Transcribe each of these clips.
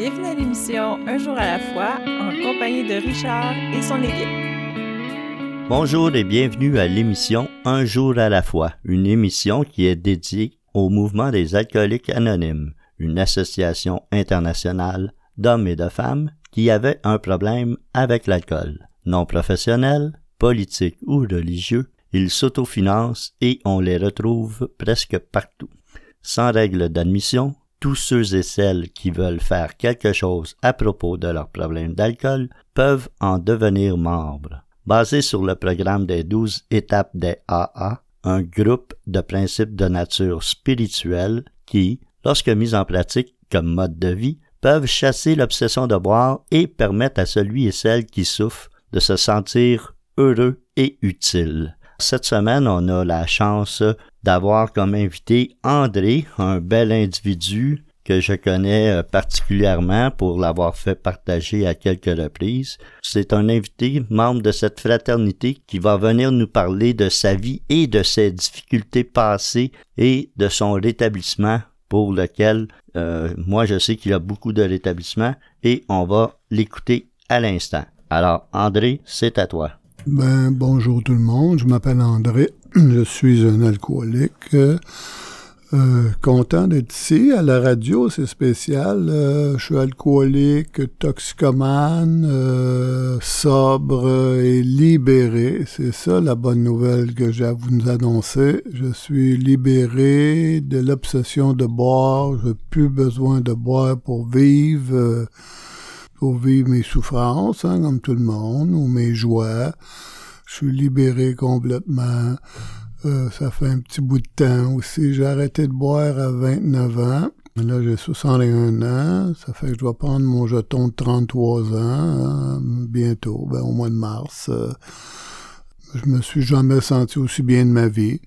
Bienvenue à l'émission Un jour à la fois en compagnie de Richard et son équipe. Bonjour et bienvenue à l'émission Un jour à la fois, une émission qui est dédiée au mouvement des alcooliques anonymes, une association internationale d'hommes et de femmes qui avaient un problème avec l'alcool. Non professionnels, politiques ou religieux, ils s'autofinancent et on les retrouve presque partout. Sans règle d'admission, tous ceux et celles qui veulent faire quelque chose à propos de leur problème d'alcool peuvent en devenir membres. Basé sur le programme des douze étapes des AA, un groupe de principes de nature spirituelle qui, lorsque mis en pratique comme mode de vie, peuvent chasser l'obsession de boire et permettre à celui et celle qui souffrent de se sentir heureux et utile. Cette semaine, on a la chance d'avoir comme invité André, un bel individu que je connais euh, particulièrement pour l'avoir fait partager à quelques reprises. C'est un invité, membre de cette fraternité, qui va venir nous parler de sa vie et de ses difficultés passées et de son rétablissement pour lequel euh, moi je sais qu'il y a beaucoup de rétablissement et on va l'écouter à l'instant. Alors André, c'est à toi. Ben, bonjour tout le monde, je m'appelle André, je suis un alcoolique. Euh, content d'être ici à la radio, c'est spécial. Euh, je suis alcoolique, toxicomane, euh, sobre et libéré. C'est ça la bonne nouvelle que j'ai à vous annoncer. Je suis libéré de l'obsession de boire. Je n'ai plus besoin de boire pour vivre pour vivre mes souffrances, hein, comme tout le monde, ou mes joies. Je suis libéré complètement. Euh, ça fait un petit bout de temps aussi. J'ai arrêté de boire à 29 ans. Là, j'ai 61 ans. Ça fait que je dois prendre mon jeton de 33 ans hein, bientôt, ben, au mois de mars. Euh, je me suis jamais senti aussi bien de ma vie.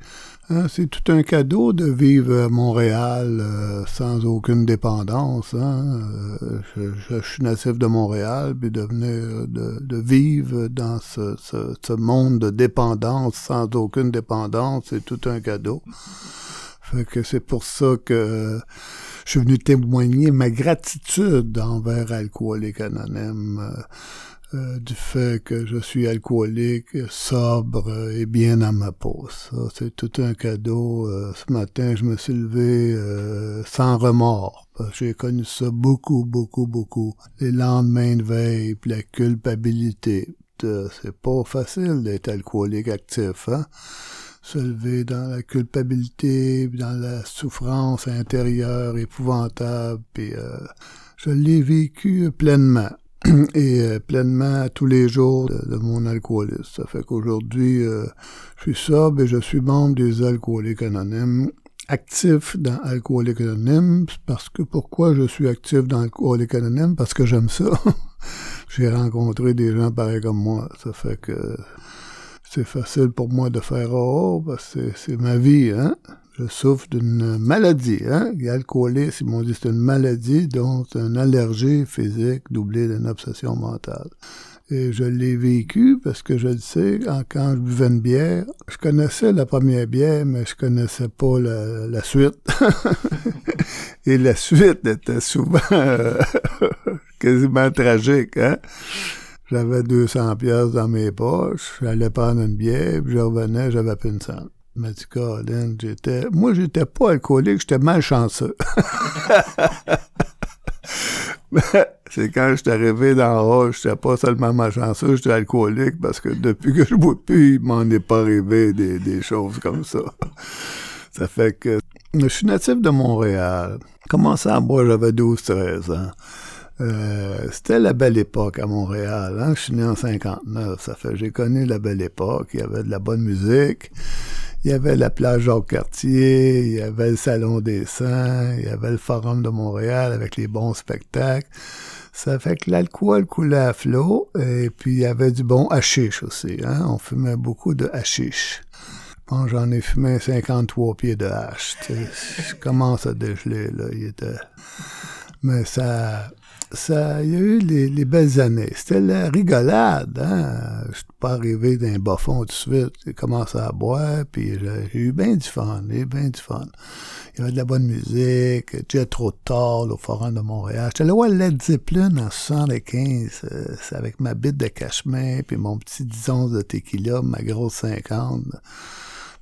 Hein, c'est tout un cadeau de vivre à Montréal euh, sans aucune dépendance. Hein. Euh, je, suis natif de Montréal, puis de venir de, vivre dans ce, monde de dépendance sans aucune dépendance, c'est tout un cadeau. Fait que c'est pour ça que je suis venu témoigner ma gratitude envers Alcoolique Anonyme. Euh, euh, du fait que je suis alcoolique, sobre et bien à ma peau. C'est tout un cadeau. Euh, ce matin, je me suis levé euh, sans remords. J'ai connu ça beaucoup, beaucoup, beaucoup. Les lendemains de veille, la culpabilité. C'est pas facile d'être alcoolique actif, hein? Se lever dans la culpabilité, dans la souffrance intérieure épouvantable, puis je l'ai vécu pleinement. et euh, pleinement tous les jours de, mon alcoolisme. Ça fait qu'aujourd'hui, euh, je suis sobre et je suis membre des alcooliques anonymes, actif dans Alcooliques Anonymes, parce que pourquoi je suis actif dans Alcooliques Anonymes? Parce que j'aime ça. J'ai rencontré des gens pareils comme moi. Ça fait que c'est facile pour moi de faire oh, parce que c'est ma vie, hein? Je souffre d'une maladie. Hein? L'alcoolisme, m'ont dit c'est une maladie, donc une allergie physique doublée d'une obsession mentale. Et je l'ai vécu parce que je le sais, quand je buvais une bière, je connaissais la première bière, mais je connaissais pas la, suite. Et la suite était souvent quasiment tragique. Hein? J'avais 200 pièces dans mes poches, j'allais prendre une bière, puis je revenais, j'avais plus une cent m'a dit, Colin, j'étais. Moi, j'étais pas alcoolique, j'étais malchanceux. c'est quand je suis arrivé dans haut, j'étais pas seulement malchanceux, j'étais alcoolique parce que depuis que je bois plus, il m'en est pas arrivé des, des choses comme ça. ça fait que je suis natif de Montréal. Commencé à boire, j'avais 12-13 ans. Euh, c'était la belle époque à Montréal. Hein? Je suis né en 59. Ça fait j'ai connu la belle époque. Il y avait de la bonne musique. Il y avait la plage au quartier, il y avait le Salon des Saints, il y avait le Forum de Montréal avec les bons spectacles. Ça fait que l'alcool coulait à flot, et puis il y avait du bon hashish aussi. Hein? On fumait beaucoup de hashish. Bon, j'en ai fumé 53 pieds de hache. Je commence à dégeler, là. Il était... Mais ça, ça, il y a eu les, belles années. C'était la rigolade, hein. Je suis pas arrivé d'un bas fond tout de suite. J'ai commencé à boire, puis j'ai eu bien du fun, j'ai eu bien du fun. Il y avait de la bonne musique, j'ai trop tard au Forum de Montréal. J'étais là, ouais, Led Zeppelin en 75, euh, c'est avec ma bite de cachemin, puis mon petit 10 onces de tequila, ma grosse 50.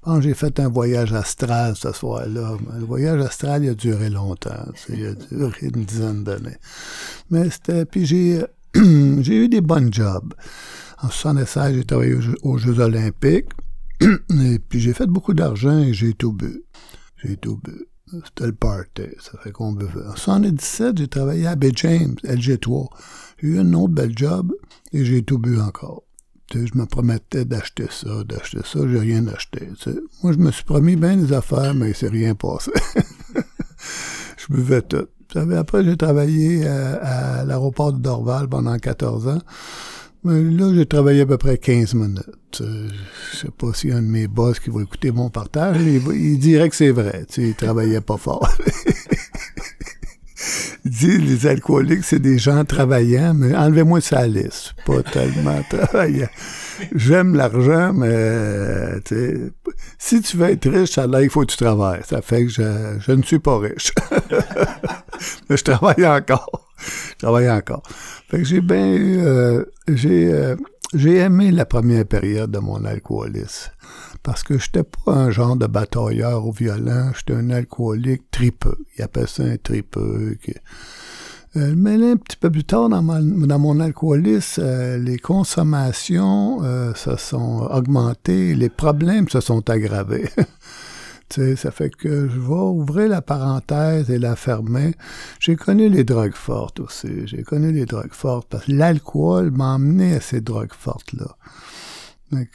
Bon, j'ai fait un voyage astral ce soir-là. Le voyage astral, il a duré longtemps. Il a duré une dizaine d'années. Mais c'était... Puis j'ai, j'ai eu des bons jobs. En 76, j'ai travaillé aux Jeux, olympiques. et puis j'ai fait beaucoup d'argent et j'ai tout bu. J'ai tout bu. C'était le party. Ça fait qu'on buvait. En 77, j'ai travaillé à Bay James, LG3. J'ai eu un autre bel job et j'ai tout bu encore je me promettais d'acheter ça, d'acheter ça, j'ai rien acheté. Moi, je me suis promis bien des affaires, mais il s'est rien passé. je buvais tout. après, j'ai travaillé à, l'aéroport de Dorval pendant 14 ans. Mais là, j'ai travaillé à peu près 15 minutes. Je sais pas si un de mes boss qui va écouter mon partage, il, dirait que c'est vrai. Il travaillait pas fort. Dit, les alcooliques, c'est des gens travaillants, mais enlevez-moi ça à liste. Pas tellement travaillant. J'aime l'argent, mais si tu veux être riche, il faut que tu travailles. Ça fait que je, je ne suis pas riche. mais je travaille encore. Je travaille encore. Fait que j'ai bien euh, j'ai euh, j'ai aimé la première période de mon alcoolisme parce que j'étais pas un genre de batailleur au violent, j'étais un alcoolique tripeux. Il appelle ça un tripeux. Euh, mais là, un petit peu plus tard dans, dans mon alcoolisme, euh, les consommations euh, se sont augmentées, les problèmes se sont aggravés. sais, ça fait que je vais ouvrir la parenthèse et la fermer. J'ai connu les drogues fortes aussi. J'ai connu les drogues fortes parce que l'alcool m'a emmené à ces drogues fortes-là.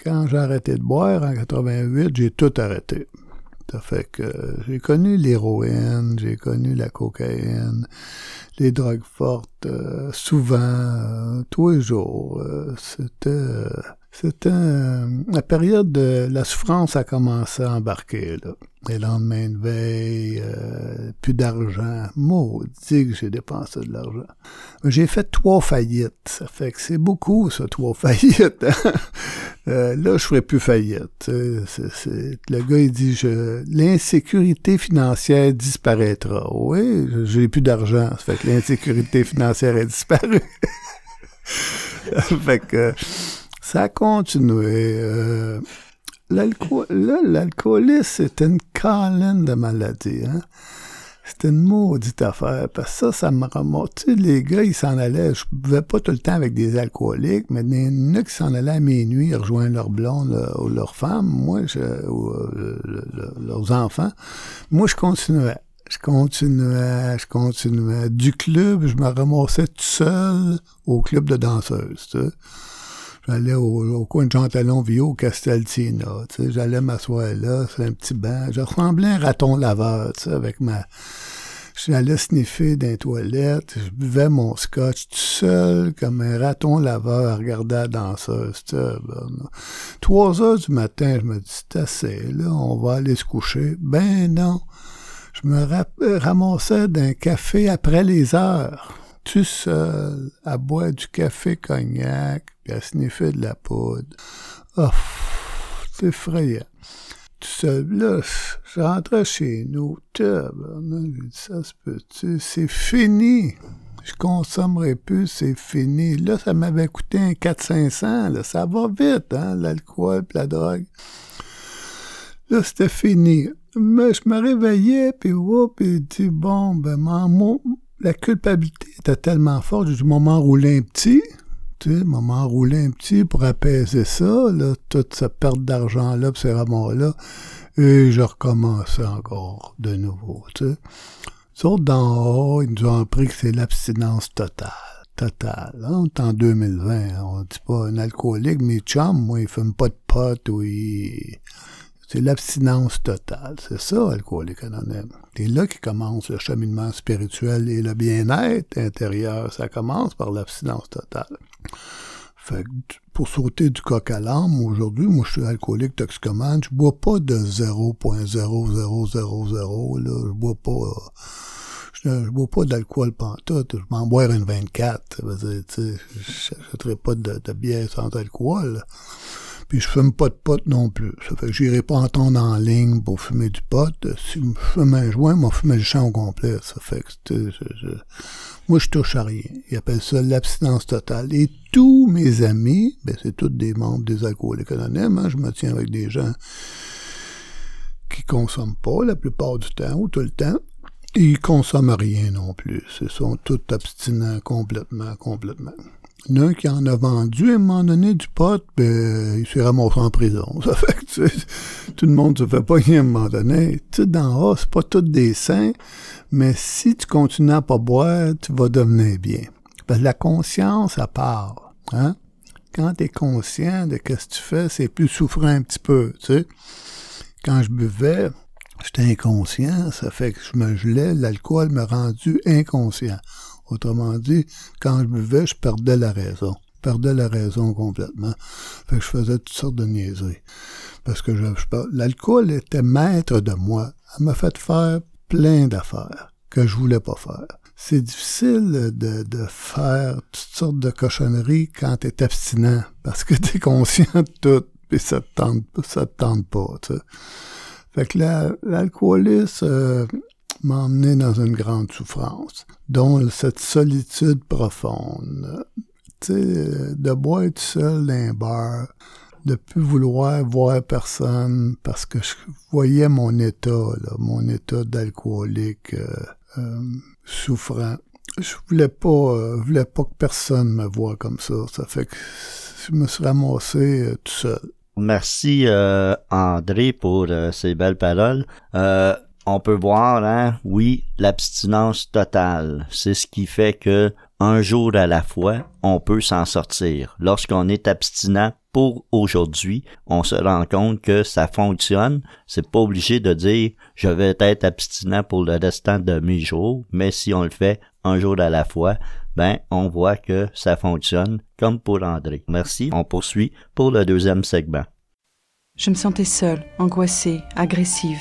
Quand j'ai arrêté de boire en 88, j'ai tout arrêté. Ça fait que j'ai connu l'héroïne, j'ai connu la cocaïne, les drogues fortes, euh, souvent, euh, tous les jours. Euh, c'était c'était la période de la souffrance a commencé à embarquer. Là. Les lendemains de veille, euh, plus d'argent. Maudit que j'ai dépensé de l'argent. J'ai fait trois faillites. Ça fait que c'est beaucoup, ça, trois faillites. Hein. Euh, là, je ferai plus faillite. Le gars, il dit, je, l'insécurité financière disparaîtra. Oui, j'ai plus d'argent. Ça fait que l'insécurité financière est disparue. fait que ça a continué. Euh, l'alcoolisme, c'était une câline de maladie. Hein? C'était une maudite affaire. Parce que ça, ça me remonte. Tu sais, les gars, ils s'en allaient. Je pouvais pas tout le temps avec des alcooliques, mais il y s'en allaient à minuit rejoindre leur blonde ou leur femme, moi, ou euh, leurs enfants. Moi, je continuais. Je continuais, je continuais. Du club, je me ramassais tout seul au club de danseuses. J'allais au, coin de Jean Talon Vio, au Casteltina. J'allais m'asseoir là, sur un petit banc. Je ressemblais à un raton laveur, avec ma... J'allais sniffer dans les toilettes, je buvais mon scotch tout seul, comme un raton laveur à regarder la danseuse. Trois heures du matin, je me dis, c'est assez, là, on va aller se coucher. Ben non. Je me ramassais d'un café après les heures tout seul, à boire du café cognac, puis à sniffer de la poudre. Oh, c'est effrayant. Tout seul, là, je rentrais chez nous, ça se peut-tu, c'est fini. Je consommerai plus, c'est fini. Là, ça m'avait coûté un 400-500, là, ça va vite, hein, l'alcool la drogue. Là, c'était fini. Mais je me réveillais, puis whoop, et dit, bon, ben, mon, la culpabilité était tellement forte, j'ai dû m'enrouler un petit, tu sais, m'enrouler un petit pour apaiser ça, là, toute cette perte d'argent-là, ces remords-là, et je recommençais encore de nouveau, tu sais. D'en haut, ils nous ont appris que c'est l'abstinence totale. Totale. Hein? En 2020. On dit pas un alcoolique, mais chum, moi, il fume pas de pote ou il c'est l'abstinence totale. C'est ça, Alcoolique Anonyme. C'est là qui commence le cheminement spirituel et le bien-être intérieur. Ça commence par l'abstinence totale. Fait que pour sauter du coq à l'âme, aujourd'hui, moi, je suis alcoolique toxicomane. Je bois pas de 0.0000, là. Je bois pas... je ne bois pas d'alcool pantoute, je m'en boire une 24. Je n'achèterai pas de, de, bière sans alcool. Puis je fume pas de pot non plus. Ça fait que j'irai pas entendre en ligne pour fumer du pot. Si je fume un joint, moi, fumer le champ au complet. Ça fait que je, moi, je touche à rien. Ils appellent ça l'abstinence totale. Et tous mes amis, ben, c'est tous des membres des alcooliques anonymes. Hein. Je me tiens avec des gens qui consomment pas la plupart du temps ou tout le temps. Ils consomment rien non plus. Ils sont tous abstinents complètement, complètement. Il y en a un qui en a vendu à un moment donné du pot, ben, il s'est ramassé en prison. Ça fait que, tout le monde se fait pas à un moment donné. Tu d'en haut, c'est pas tous des saints, mais si tu continues à pas boire, tu vas devenir bien. Parce que la conscience, à part, hein? Quand tu es conscient de ce que tu fais, c'est plus souffrant un petit peu, tu sais. Quand je buvais, J'étais inconscient, ça fait que je me gelais, l'alcool m'a rendu inconscient. Autrement dit, quand je buvais, je perdais la raison. Je perdais la raison complètement. Fait que je faisais toutes sortes de niaiseries. Parce que je, l'alcool était maître de moi. Elle m'a fait faire plein d'affaires que je voulais pas faire. C'est difficile de, de faire toutes sortes de cochonneries quand t'es abstinent, parce que t'es conscient de tout, et ça te tente, ça te tente pas, tu sais. Fait que l'alcoolisme euh, m'a emmené dans une grande souffrance, dont cette solitude profonde. Tu sais, de boire tout seul dans un bar, de plus vouloir voir personne parce que je voyais mon état, là, mon état d'alcoolique euh, euh, souffrant. Je voulais pas, voulais pas que personne me voie comme ça. Ça fait que je me suis ramassé tout seul. Merci euh, André pour euh, ces belles paroles. On peut voir, hein, oui, l'abstinence totale. C'est ce qui fait que un jour à la fois, on peut s'en sortir. Lorsqu'on est abstinent pour aujourd'hui, on se rend compte que ça fonctionne. C'est pas obligé de dire je vais être abstinent pour le restant de mes jours, mais si on le fait un jour à la fois, ben, on voit que ça fonctionne comme pour André. Merci. On poursuit pour le deuxième segment. Je me sentais seule, angoissée, agressive,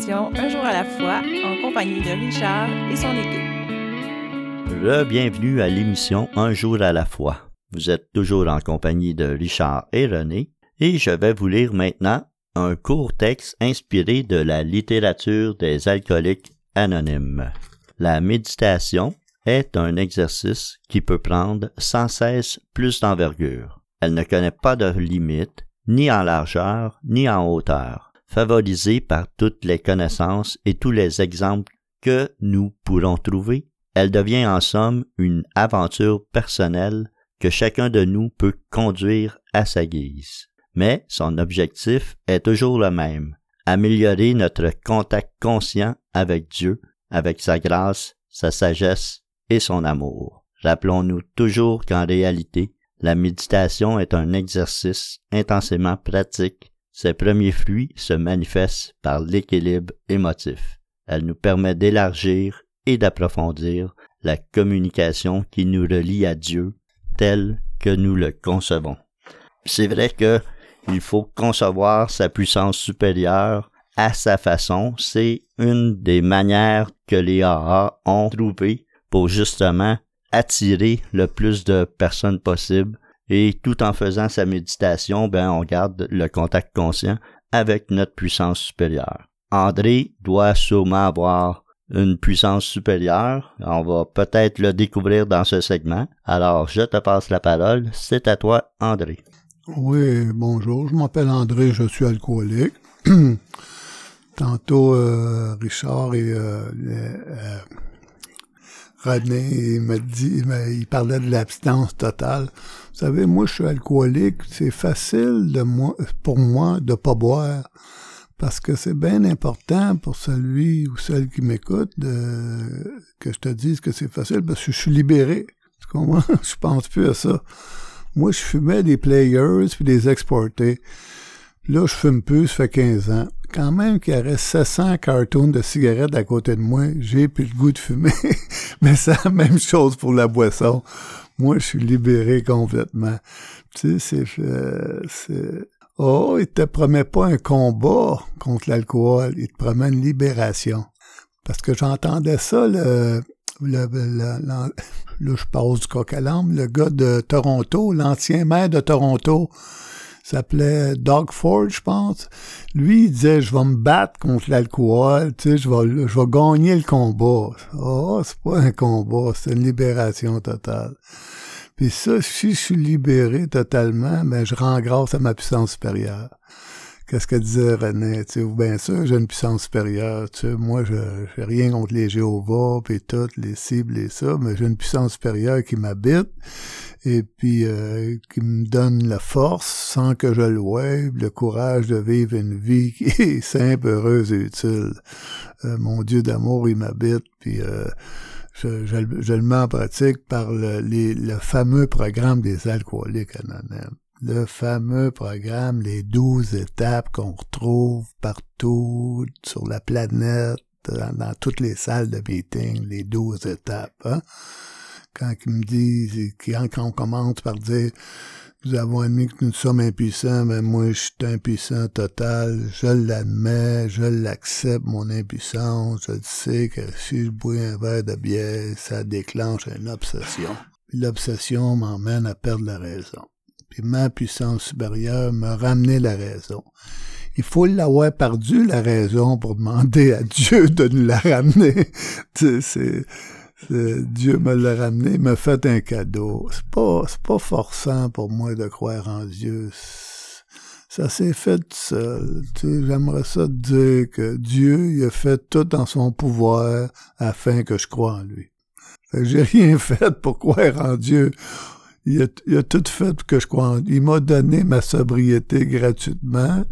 écoutez l'émission Un jour à la fois en compagnie de Richard et son équipe. Bienvenue à l'émission Un jour à la fois. Vous êtes toujours en compagnie de Richard et René et je vais vous lire maintenant un court texte inspiré de la littérature des alcooliques anonymes. La méditation est un exercice qui peut prendre sans cesse plus d'envergure. Elle ne connaît pas de limite, ni en largeur, ni en hauteur, favorisée par toutes les connaissances et tous les exemples que nous pourrons trouver. Elle devient en somme une aventure personnelle que chacun de nous peut conduire à sa guise. Mais son objectif est toujours le même, améliorer notre contact conscient avec Dieu avec sa grâce, sa sagesse et son amour. Rappelons-nous toujours qu'en réalité, la méditation est un exercice intensément pratique. Ses premiers fruits se manifestent par l'équilibre émotif. Elle nous permet d'élargir et d'approfondir la communication qui nous relie à Dieu tel que nous le concevons. C'est vrai que il faut concevoir sa puissance supérieure à sa façon. C'est une des manières que les AA ont trouvé pour justement attirer le plus de personnes possible et tout en faisant sa méditation, ben on garde le contact conscient avec notre puissance supérieure. André doit sûrement avoir une puissance supérieure. On va peut-être le découvrir dans ce segment. Alors, je te passe la parole. C'est à toi, André. Oui, bonjour. Je m'appelle André, je suis alcoolique. Tantôt, euh, Richard et euh, euh, René m'a dit, il parlait de l'abstinence totale. Vous savez, moi, je suis alcoolique. C'est facile de moi, pour moi de pas boire parce que c'est bien important pour celui ou celle qui m'écoute que je te dise que c'est facile parce que je suis libéré. Tu comprends? je pense plus à ça. Moi, je fumais des players puis des exportés. Là, je fume plus, ça fait 15 ans. Quand même qu'il y aurait 700 cartons de cigarettes à côté de moi, j'ai plus le goût de fumer. Mais c'est la même chose pour la boisson. Moi, je suis libéré complètement. Tu sais, c'est... Euh, c'est Oh, il te promet pas un combat contre l'alcool, il te promet une libération. Parce que j'entendais ça, le, le, le, là, je passe du coq à le gars de Toronto, l'ancien maire de Toronto, s'appelait Doug Ford, je pense. Lui, il disait, je vais me battre contre l'alcool, tu sais, je vais, je vais gagner le combat. Oh, c'est pas un combat, c'est une libération totale. Puis ça, si je suis libéré totalement, ben je rends grâce à ma puissance supérieure. Qu'est-ce que disait René? Tu sais, bien sûr, j'ai une puissance supérieure. Tu sais, moi, je n'ai rien contre les Jéhovah, puis toutes les cibles et ça, mais j'ai une puissance supérieure qui m'habite et puis euh, qui me donne la force sans que je le voie, le courage de vivre une vie qui est simple, heureuse et utile. Euh, mon Dieu d'amour, il m'habite, puis euh, je, le mets en pratique par le, le fameux programme des alcooliques anonymes. Le fameux programme, les douze étapes qu'on retrouve partout sur la planète, dans, toutes les salles de meeting, les douze étapes. Hein? Quand ils me disent, quand on commence par dire nous avons admis que nous sommes impuissants, mais moi je suis impuissant total, je l'admets, je l'accepte, mon impuissance, je sais que si je bois un verre de bière, ça déclenche une obsession. L'obsession m'emmène à perdre la raison. Puis ma puissance supérieure me ramener la raison. Il faut l'avoir perdu, la raison, pour demander à Dieu de nous la ramener. c'est Dieu me l'a ramené, m'a fait un cadeau. C'est pas, pas forçant pour moi de croire en Dieu. Ça s'est fait tout seul. Tu j'aimerais ça dire que Dieu, il a fait tout en son pouvoir afin que je croie en lui. j'ai rien fait pour croire en Dieu. Il a, tout fait pour que je lui. Il m'a donné ma sobriété gratuitement.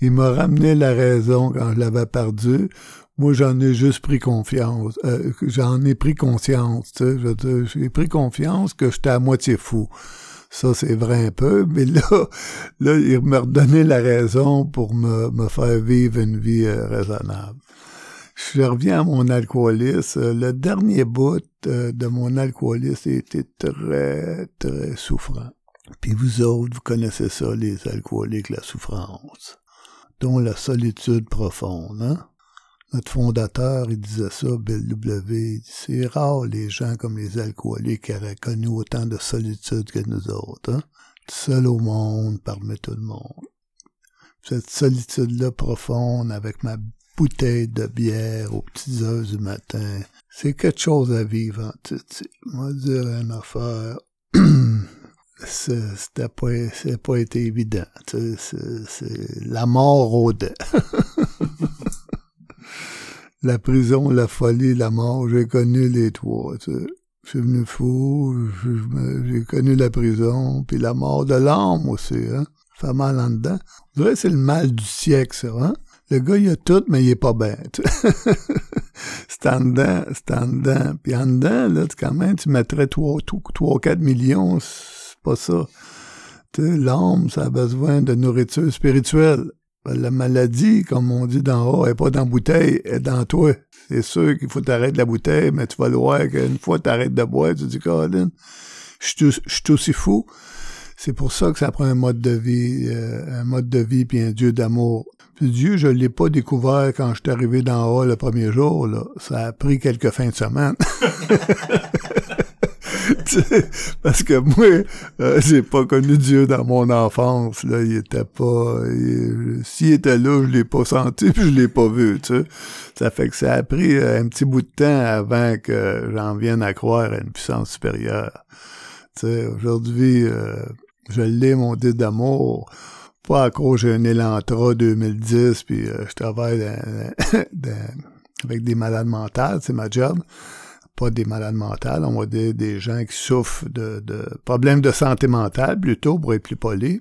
Il m'a ramené la raison quand je l'avais perdue moi, j'en ai juste pris confiance. Euh, j'en ai pris conscience. J'ai pris confiance que j'étais à moitié fou. Ça, c'est vrai un peu, mais là, là, il me redonnait la raison pour me, me faire vivre une vie euh, raisonnable. Je reviens à mon alcoolisme. Le dernier bout euh, de mon alcoolisme était très, très souffrant. Puis vous autres, vous connaissez ça, les alcooliques, la souffrance, dont la solitude profonde, hein? Notre fondateur, il disait ça, Bill W. C'est rare les gens comme les alcooliques qui auraient connu autant de solitude que nous autres. Hein? Seul au monde, parmi tout le monde. Cette solitude-là profonde avec ma bouteille de bière aux petites heures du matin, c'est quelque chose à vivre. Hein, Moi, dire une affaire, c'était pas, pas été évident. C'est la mort rôdait. la prison, la folie, la mort, j'ai connu les trois. Je suis venu fou, j'ai connu la prison, puis la mort de l'âme aussi, hein. Fait mal en dedans. C'est le mal du siècle, ça, hein. Le gars, il a tout, mais il est pas bien. c'est en dedans, c'est en dedans. Puis en dedans, là, quand même, tu mettrais 3 ou 4 millions, c'est pas ça. L'âme, ça a besoin de nourriture spirituelle. La maladie, comme on dit d'en haut, est pas dans la bouteille, elle est dans toi. C'est sûr qu'il faut t'arrêter la bouteille, mais tu vas le voir qu'une fois tu arrêtes de boire, tu dis, Colin, je suis aussi fou. C'est pour ça que ça prend un mode de vie, euh, un mode de vie puis un Dieu d'amour. Puis Dieu, je l'ai pas découvert quand je suis arrivé d'en haut le premier jour, là. Ça a pris quelques fins de semaine. parce que moi, euh, j'ai pas connu Dieu dans mon enfance. Là, il était pas. S'il était là, je l'ai pas senti, puis je l'ai pas vu. Tu sais. Ça fait que ça a pris euh, un petit bout de temps avant que j'en vienne à croire à une puissance supérieure. Tu sais, aujourd'hui, euh, je l'ai mon dit d'amour. Pas à cause j'ai un Elantra 2010, puis je travaille avec des malades mentales, c'est ma job pas des malades mentales, on va dire des gens qui souffrent de, de problèmes de santé mentale, plutôt, pour être plus poli.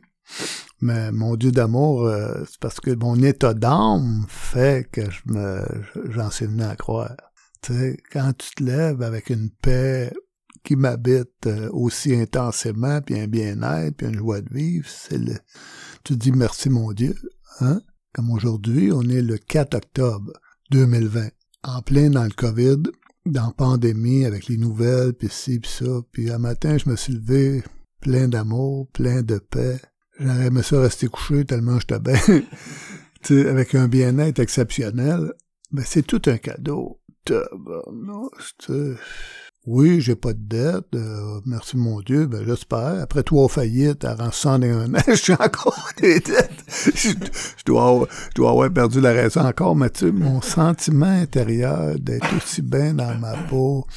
Mais mon Dieu d'amour, euh, c'est parce que mon état d'âme fait que je me, j'en suis venu à croire. Tu sais, quand tu te lèves avec une paix qui m'habite euh, aussi intensément, puis un bien-être, puis une joie de vivre, c'est le, tu dis merci mon Dieu, hein? Comme aujourd'hui, on est le 4 octobre 2020, en plein dans le COVID, dans la pandémie, avec les nouvelles, puis ci, puis ça. Puis un matin, je me suis levé plein d'amour, plein de paix. J'aurais aimé ça rester couché tellement j'étais bien. tu avec un bien-être exceptionnel. Mais c'est tout un cadeau. Oui, j'ai pas de dette, euh, merci mon Dieu, ben j'espère. Après trois faillites, à 101 ans, je suis encore des dettes. Je, dois, avoir, je dois avoir perdu la raison encore, sais, mon sentiment intérieur d'être aussi bien dans ma peau,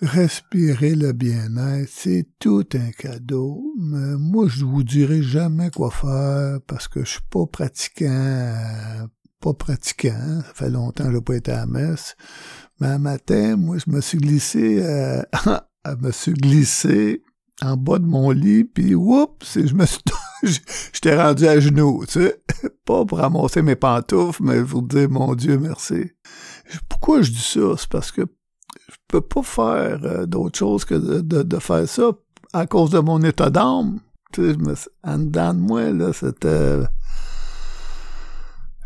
respirer le bien-être, c'est tout un cadeau. Mais moi, je vous dirai jamais quoi faire parce que je suis pas pratiquant, pas pratiquant. Ça fait longtemps que je n'ai pas été à la messe. Mais un matin, moi, je me suis glissé, euh, je me suis glissé en bas de mon lit, puis oups, je me suis, j'étais rendu à genoux, tu sais, pas pour ramasser mes pantoufles, mais pour dire mon Dieu merci. Pourquoi je dis ça? C'est parce que je peux pas faire euh, d'autre chose que de, faire ça à cause de mon état d'âme. Tu sais, je me, en dedans de moi là, c'était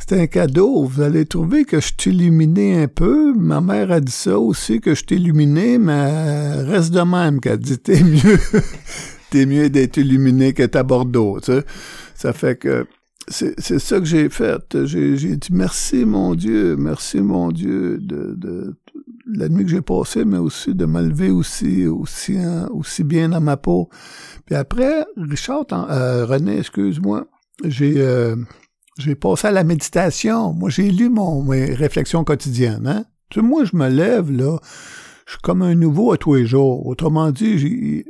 c'est un cadeau. Vous allez trouver que je suis illuminé un peu. Ma mère a dit ça aussi, que je suis illuminé, mais reste de même qu'elle dit t'es mieux. t'es mieux d'être illuminé que à Bordeaux. Tu sais. Ça fait que c'est, ça que j'ai fait. J'ai, dit merci mon Dieu, merci mon Dieu de, de, la nuit que j'ai passée, mais aussi de m'élever aussi, aussi, hein, aussi bien dans ma peau. Puis après, Richard, euh, René, excuse-moi, j'ai euh, j'ai passé à la méditation. Moi, j'ai lu mon, mes réflexions quotidiennes. Hein? Tu sais, moi, je me lève, là, je suis comme un nouveau à tous les jours. Autrement dit,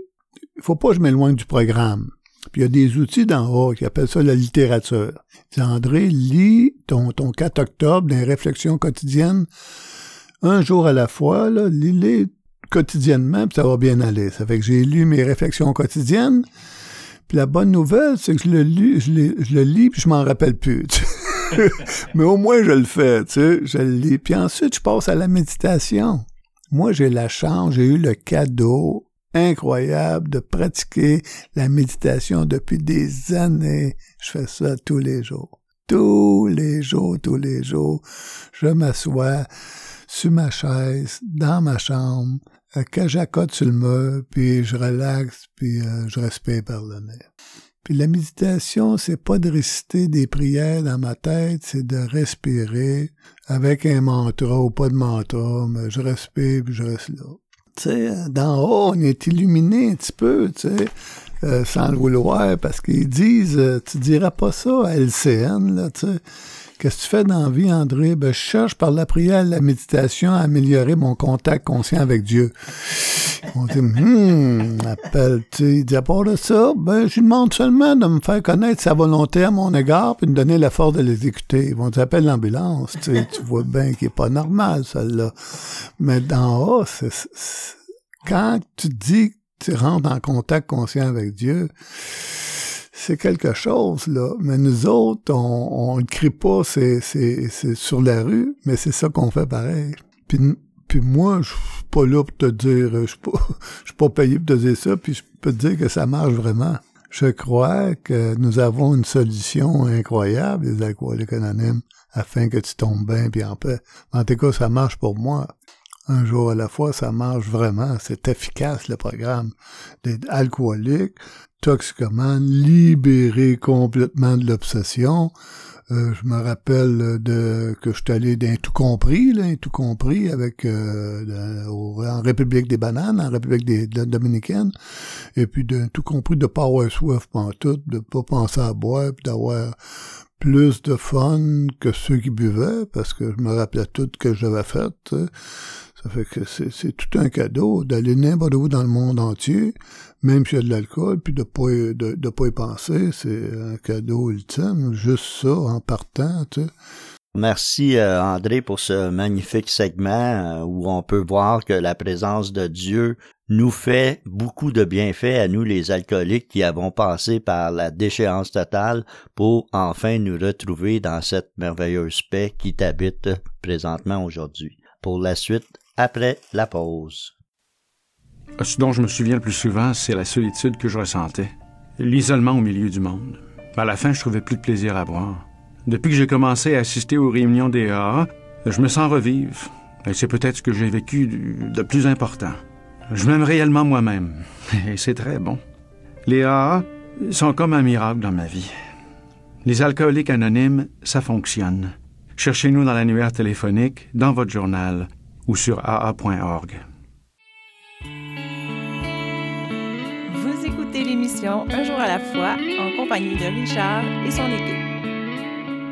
il faut pas que je m'éloigne du programme. Puis il y a des outils d'en haut qui appellent ça la littérature. Dis, André, lis ton, ton 4 octobre des réflexions quotidiennes un jour à la fois, là, lis-les quotidiennement, puis ça va bien aller. Ça fait que j'ai lu mes réflexions quotidiennes, puis la bonne nouvelle, c'est que je le, lis, je, le lis, puis je m'en rappelle plus. Mais au moins, je le fais, tu sais, je le lis. Puis ensuite, je passe à la méditation. Moi, j'ai la chance, j'ai eu le cadeau incroyable de pratiquer la méditation depuis des années. Je fais ça tous les jours. Tous les jours, tous les jours. Je m'assois sur ma chaise, dans ma chambre, euh, que j'accote le puis je relaxe, puis euh, je respire par le nez. Puis la méditation, c'est pas de réciter des prières dans ma tête, c'est de respirer avec un mantra ou pas de mantra, mais je respire puis je reste là. Tu sais, d'en haut, on est illuminé un petit peu, tu sais, euh, sans le vouloir, parce qu'ils disent, tu diras pas ça à LCN, tu sais Qu'est-ce que tu fais dans la vie, André? Ben, je cherche par la prière la méditation à améliorer mon contact conscient avec Dieu. On dit, hum, appelle-tu? Il dit, à part de ça, ben, je lui demande seulement de me faire connaître sa volonté à mon égard puis de me donner la force de l'exécuter. Ils vont dire, appelle l'ambulance. Tu, tu vois bien qu'il est pas normal, celle-là. Mais d'en haut, c'est, quand tu dis que tu rentres en contact conscient avec Dieu, c'est quelque chose, là. Mais nous autres, on ne crie pas, c'est, sur la rue, mais c'est ça qu'on fait pareil. Puis, puis moi, je suis pas là pour te dire, je suis pas, je suis pas payé pour te dire ça, puis je peux te dire que ça marche vraiment. Je crois que nous avons une solution incroyable, les alcooliques anonymes, afin que tu tombes bien puis en paix. En tout cas, ça marche pour moi. Un jour à la fois, ça marche vraiment. C'est efficace, le programme. Des alcooliques, toxicomanes, libérés complètement de l'obsession. Euh, je me rappelle de que je suis allé d'un tout compris, là, tout compris avec euh, en République des bananes, en République des, dominicaines, et puis d'un tout compris de pas avoir soif tout, de pas penser à boire, puis d'avoir plus de fun que ceux qui buvaient, parce que je me rappelais tout ce que j'avais fait. C'est tout un cadeau d'aller n'importe où dans le monde entier, même s'il y a de l'alcool, puis de pas de, de pas y penser, c'est un cadeau ultime. Juste ça, en partant. Merci euh, André pour ce magnifique segment euh, où on peut voir que la présence de Dieu nous fait beaucoup de bienfaits à nous les alcooliques qui avons passé par la déchéance totale pour enfin nous retrouver dans cette merveilleuse paix qui t'habite présentement aujourd'hui. Pour la suite, après la pause. Ce dont je me souviens le plus souvent, c'est la solitude que je ressentais, l'isolement au milieu du monde. À la fin, je trouvais plus de plaisir à boire. Depuis que j'ai commencé à assister aux réunions des AA, je me sens revivre. Et c'est peut-être ce que j'ai vécu de plus important. Je m'aime réellement moi-même. Et c'est très bon. Les AA sont comme un miracle dans ma vie. Les alcooliques anonymes, ça fonctionne. Cherchez-nous dans l'annuaire téléphonique, dans votre journal ou sur aa.org. Vous écoutez l'émission Un jour à la fois en compagnie de Richard et son équipe.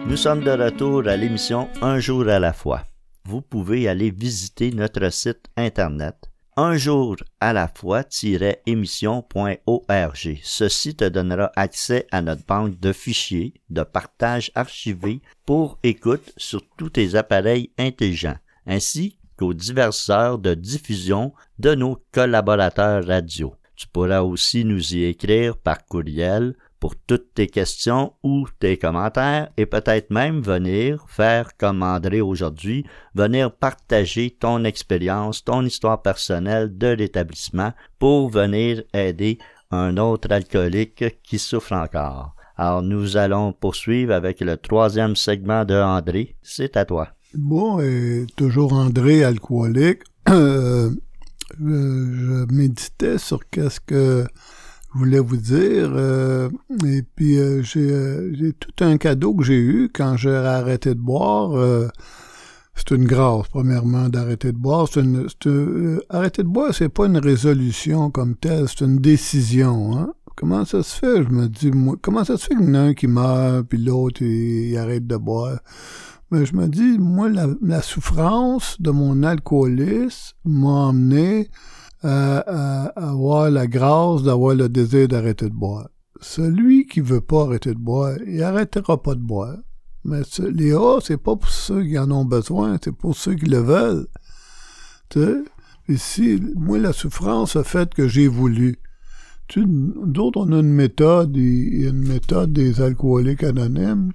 Nous sommes de retour à l'émission Un jour à la fois. Vous pouvez aller visiter notre site internet un jour à la fois-émission.org. Ceci te donnera accès à notre banque de fichiers de partage archivés pour écoute sur tous tes appareils intelligents, ainsi qu'aux diverses heures de diffusion de nos collaborateurs radio. Tu pourras aussi nous y écrire par courriel pour toutes tes questions ou tes commentaires et peut-être même venir faire comme André aujourd'hui, venir partager ton expérience, ton histoire personnelle de l'établissement pour venir aider un autre alcoolique qui souffre encore. Alors nous allons poursuivre avec le troisième segment de André. C'est à toi. Bon, et toujours André, alcoolique. Euh, je méditais sur qu'est-ce que voulais vous dire. Euh, et puis euh, euh, j'ai tout un cadeau que j'ai eu quand j'ai arrêté de boire. c'est une grâce, premièrement, d'arrêter de boire. Une, arrêter de boire, c'est pas une résolution comme telle, c'est une décision. Hein? Comment ça se fait? Je me dis, moi, comment ça se fait qu'il y en a un qui meurt, puis l'autre, il, arrête de boire? Mais je me dis, moi, la, souffrance de mon alcoolisme m'a emmené à, avoir la grâce d'avoir le désir d'arrêter de boire. Celui qui veut pas arrêter de boire, il arrêtera pas de boire. Mais les A, c'est pas pour ceux qui en ont besoin, c'est pour ceux qui le veulent. Tu? Ici, moi, la souffrance a fait que j'ai voulu. D'autres, on a une méthode, une méthode des alcooliques anonymes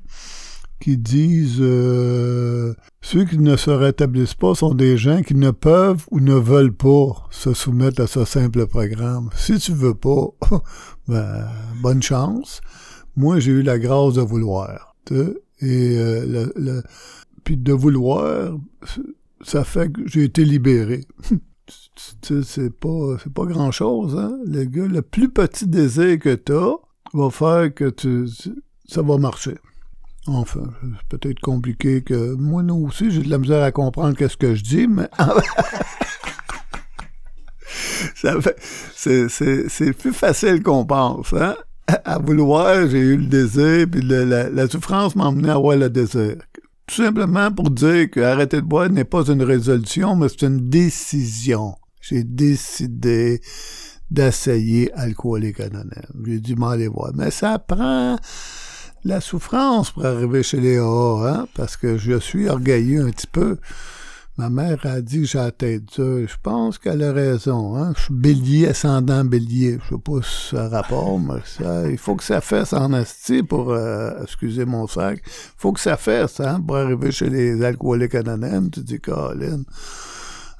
qui disent euh, ceux qui ne se rétablissent pas sont des gens qui ne peuvent ou ne veulent pas se soumettre à ce simple programme. Si tu veux pas, ben, bonne chance. Moi, j'ai eu la grâce de vouloir. Et euh, le, puis de vouloir, ça fait que j'ai été libéré. c'est pas c'est pas grand chose, hein. Le gars, le plus petit désir que tu as va faire que tu ça va marcher. Enfin, c'est peut-être compliqué que moi nous aussi, j'ai de la misère à comprendre qu'est-ce que je dis, mais c'est plus facile qu'on pense. Hein? À vouloir, j'ai eu le désir, puis la, souffrance m'a emmené à avoir le désir. Tout simplement pour dire que arrêter de boire n'est pas une résolution, mais c'est une décision. J'ai décidé d'essayer alcoolique anonyme. J'ai dû m'aller voir. Mais ça prend la souffrance pour arriver chez les AA, hein, parce que je suis orgueilleux un petit peu. Ma mère a dit que j'ai la. Je pense qu'elle a raison. Hein. Je suis bélier, ascendant bélier. Je sais pas rapport, mais ça, il faut que ça fasse en asti pour, euh, excusez mon sac, il faut que ça fasse hein, pour arriver chez les alcooliques anonymes. Tu dis, Colin,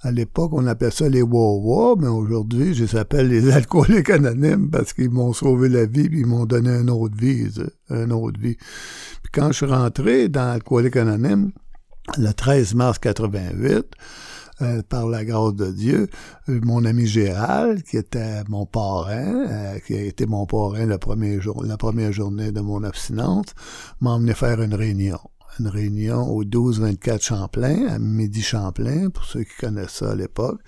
à l'époque, on appelait ça les Wawa, mais aujourd'hui, je les appelle les alcooliques anonymes parce qu'ils m'ont sauvé la vie puis ils m'ont donné une autre vie, une autre vie. Puis quand je suis rentré dans Alcoolique anonyme, le 13 mars 88, euh, par la grâce de Dieu, euh, mon ami Gérald, qui était mon parrain, euh, qui a été mon parrain la première journée de mon abstinence, m'a emmené faire une réunion une réunion au 12-24 Champlain, à Midi Champlain, pour ceux qui connaissent ça à l'époque.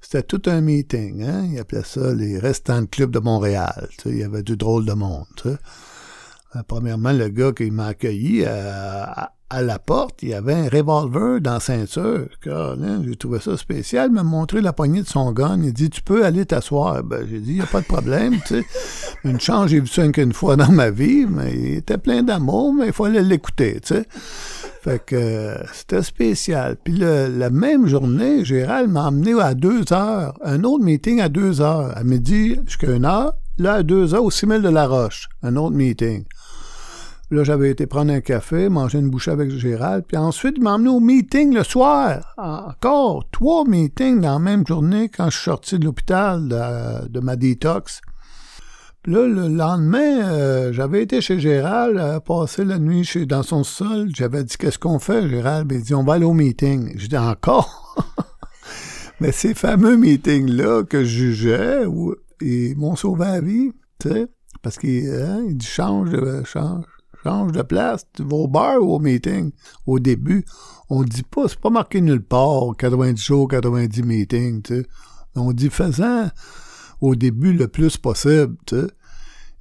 C'était tout un meeting, hein? Ils appelaient ça les restants de club de Montréal. Tu il y avait du drôle de monde. Euh, premièrement, le gars qui m'a accueilli euh, à, la porte, il y avait un revolver dans la ceinture. J'ai trouvé ça spécial. Il m'a montré la poignée de son gun. Il dit Tu peux aller t'asseoir. Ben, j'ai dit Il n'y a pas de problème. Tu. Une chance, j'ai vu ça qu'une fois dans ma vie, mais il était plein d'amour, mais il fallait l'écouter. Tu sais. Fait que c'était spécial. Puis la même journée, Gérald m'a emmené à deux heures, un autre meeting à deux heures. À midi jusqu'à une heure. Là, à deux heures, au 6000 de la Roche, un autre meeting. Là, j'avais été prendre un café, manger une bouchée avec Gérald, puis ensuite, il m'a au meeting le soir. Encore trois meetings dans la même journée quand je suis sorti de l'hôpital de, ma détox. Puis là, le lendemain, euh, j'avais été chez Gérald, euh, passé la nuit chez, dans son sol. J'avais dit, qu'est-ce qu'on fait, Gérald? Ben, il dit, on va aller au meeting. Je dis, encore? Mais ces fameux meetings-là que je jugeais, ils m'ont sauvé la vie, tu sais, parce qu'il hein, dit, change, change, de place, tu vas au bar ou au meeting. Au début, on dit pas, c'est pas marqué nulle part, 90 jours, 90 meetings, tu. On dit faisant au début le plus possible, tu sais.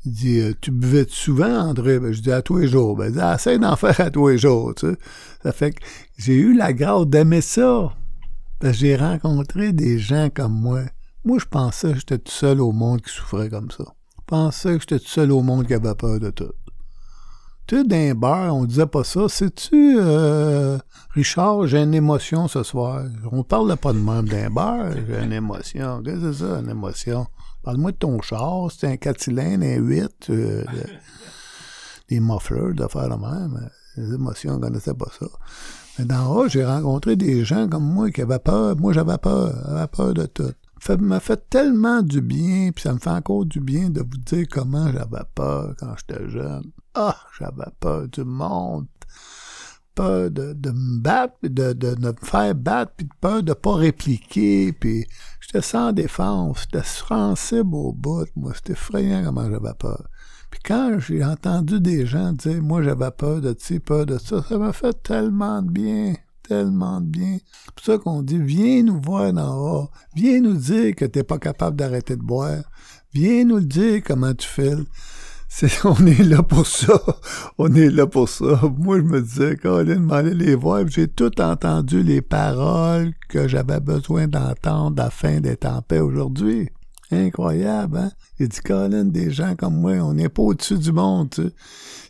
Il dit, euh, tu buvais souvent, André? Ben, je dis, à tous les jours. Ben, il dit, essaie d'en faire à tous les jours. Ça fait que j'ai eu la grâce d'aimer ça. J'ai rencontré des gens comme moi. Moi, je pensais que j'étais tout seul au monde qui souffrait comme ça. Je pensais que j'étais tout seul au monde qui avait peur de tout. Tu sais, d'un bar, on disait pas ça. Sais-tu, euh, Richard, j'ai une émotion ce soir. On parle pas de même d'un bar, j'ai une émotion. Qu'est-ce que c'est ça, une émotion? Parle-moi de ton char, c'est un 4 cylindres, un 8, euh, des mufflers, de faire le même. Les émotions, on connaissait pas ça. Mais dans haut, j'ai rencontré des gens comme moi qui avaient peur. Moi, j'avais peur. J'avais peur de tout ça m'a fait tellement du bien, puis ça me fait encore du bien de vous dire comment j'avais peur quand j'étais jeune. Ah, j'avais peur du monde. Peur de, me battre, de, de, me faire battre, puis peur de pas répliquer, puis j'étais sans défense, j'étais sensible au bout, moi, c'était effrayant comment j'avais peur. Puis quand j'ai entendu des gens dire, moi j'avais peur de ci, peur de ça, ça m'a fait tellement de bien tellement de bien. C'est pour ça qu'on dit, viens nous voir d'en haut. Viens nous dire que t'es pas capable d'arrêter de boire. Viens nous le dire comment tu fais. on est là pour ça. On est là pour ça. Moi, je me disais, Colin, m'aller les voir. J'ai tout entendu les paroles que j'avais besoin d'entendre afin d'être en paix aujourd'hui. Incroyable, hein? Il dit, Colin, des gens comme moi, on n'est pas au-dessus du monde, tu